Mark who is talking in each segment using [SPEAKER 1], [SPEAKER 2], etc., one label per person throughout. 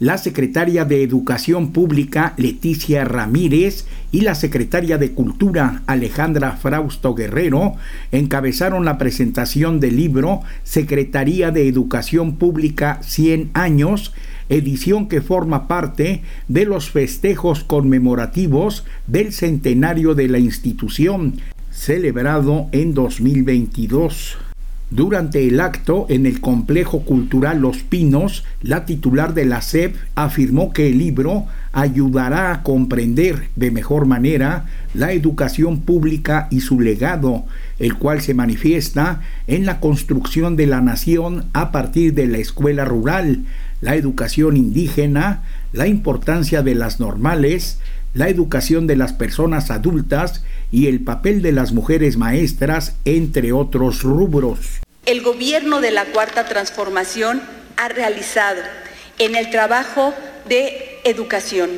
[SPEAKER 1] la secretaria de Educación Pública Leticia Ramírez y la secretaria de Cultura Alejandra Frausto Guerrero encabezaron la presentación del libro Secretaría de Educación Pública 100 años, edición que forma parte de los festejos conmemorativos del centenario de la institución, celebrado en 2022. Durante el acto en el complejo cultural Los Pinos, la titular de la SEP afirmó que el libro ayudará a comprender de mejor manera la educación pública y su legado, el cual se manifiesta en la construcción de la nación a partir de la escuela rural, la educación indígena, la importancia de las normales, la educación de las personas adultas y el papel de las mujeres maestras, entre otros rubros.
[SPEAKER 2] El gobierno de la Cuarta Transformación ha realizado en el trabajo de educación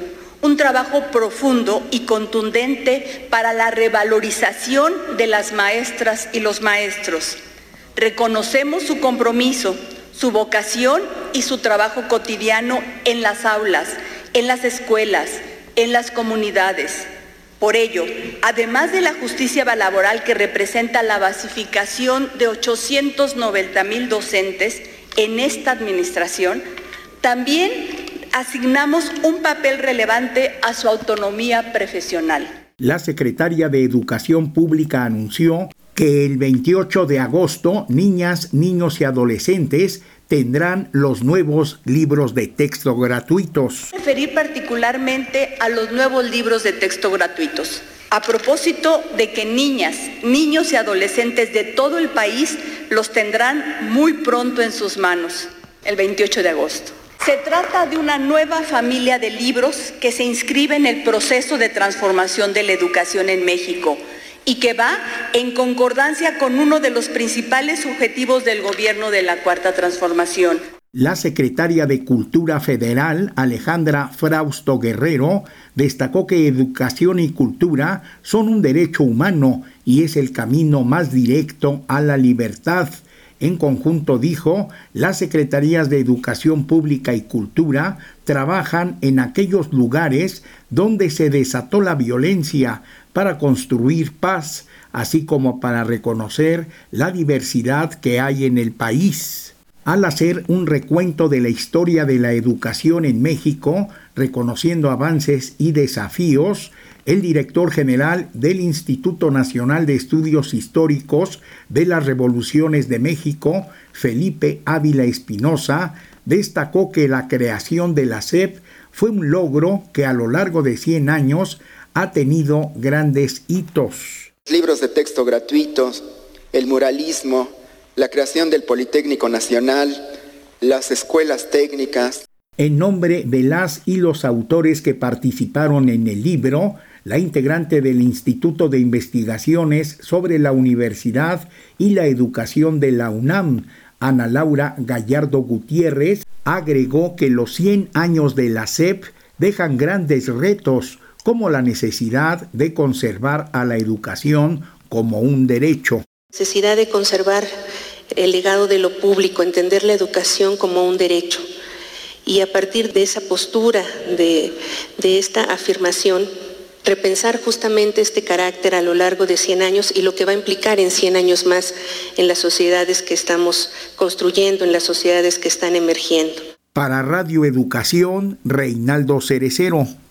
[SPEAKER 2] un trabajo profundo y contundente para la revalorización de las maestras y los maestros. Reconocemos su compromiso, su vocación y su trabajo cotidiano en las aulas, en las escuelas, en las comunidades. Por ello, además de la justicia laboral que representa la basificación de 890 mil docentes en esta administración, también asignamos un papel relevante a su autonomía profesional.
[SPEAKER 1] La secretaria de Educación Pública anunció que el 28 de agosto niñas, niños y adolescentes tendrán los nuevos libros de texto gratuitos.
[SPEAKER 2] Referir particularmente a los nuevos libros de texto gratuitos. A propósito de que niñas, niños y adolescentes de todo el país los tendrán muy pronto en sus manos, el 28 de agosto. Se trata de una nueva familia de libros que se inscribe en el proceso de transformación de la educación en México y que va en concordancia con uno de los principales objetivos del gobierno de la Cuarta Transformación.
[SPEAKER 1] La secretaria de Cultura Federal, Alejandra Frausto Guerrero, destacó que educación y cultura son un derecho humano y es el camino más directo a la libertad. En conjunto dijo, las Secretarías de Educación Pública y Cultura trabajan en aquellos lugares donde se desató la violencia para construir paz, así como para reconocer la diversidad que hay en el país. Al hacer un recuento de la historia de la educación en México, reconociendo avances y desafíos, el director general del Instituto Nacional de Estudios Históricos de las Revoluciones de México, Felipe Ávila Espinosa, destacó que la creación de la SEP fue un logro que a lo largo de 100 años ha tenido grandes hitos.
[SPEAKER 3] Libros de texto gratuitos, el muralismo, la creación del Politécnico Nacional, las escuelas técnicas.
[SPEAKER 1] En nombre de las y los autores que participaron en el libro, la integrante del Instituto de Investigaciones sobre la Universidad y la Educación de la UNAM, Ana Laura Gallardo Gutiérrez, agregó que los 100 años de la SEP dejan grandes retos como la necesidad de conservar a la educación como un derecho.
[SPEAKER 4] Necesidad de conservar el legado de lo público, entender la educación como un derecho. Y a partir de esa postura, de, de esta afirmación, repensar justamente este carácter a lo largo de 100 años y lo que va a implicar en 100 años más en las sociedades que estamos construyendo, en las sociedades que están emergiendo.
[SPEAKER 1] Para Radio Educación, Reinaldo Cerecero.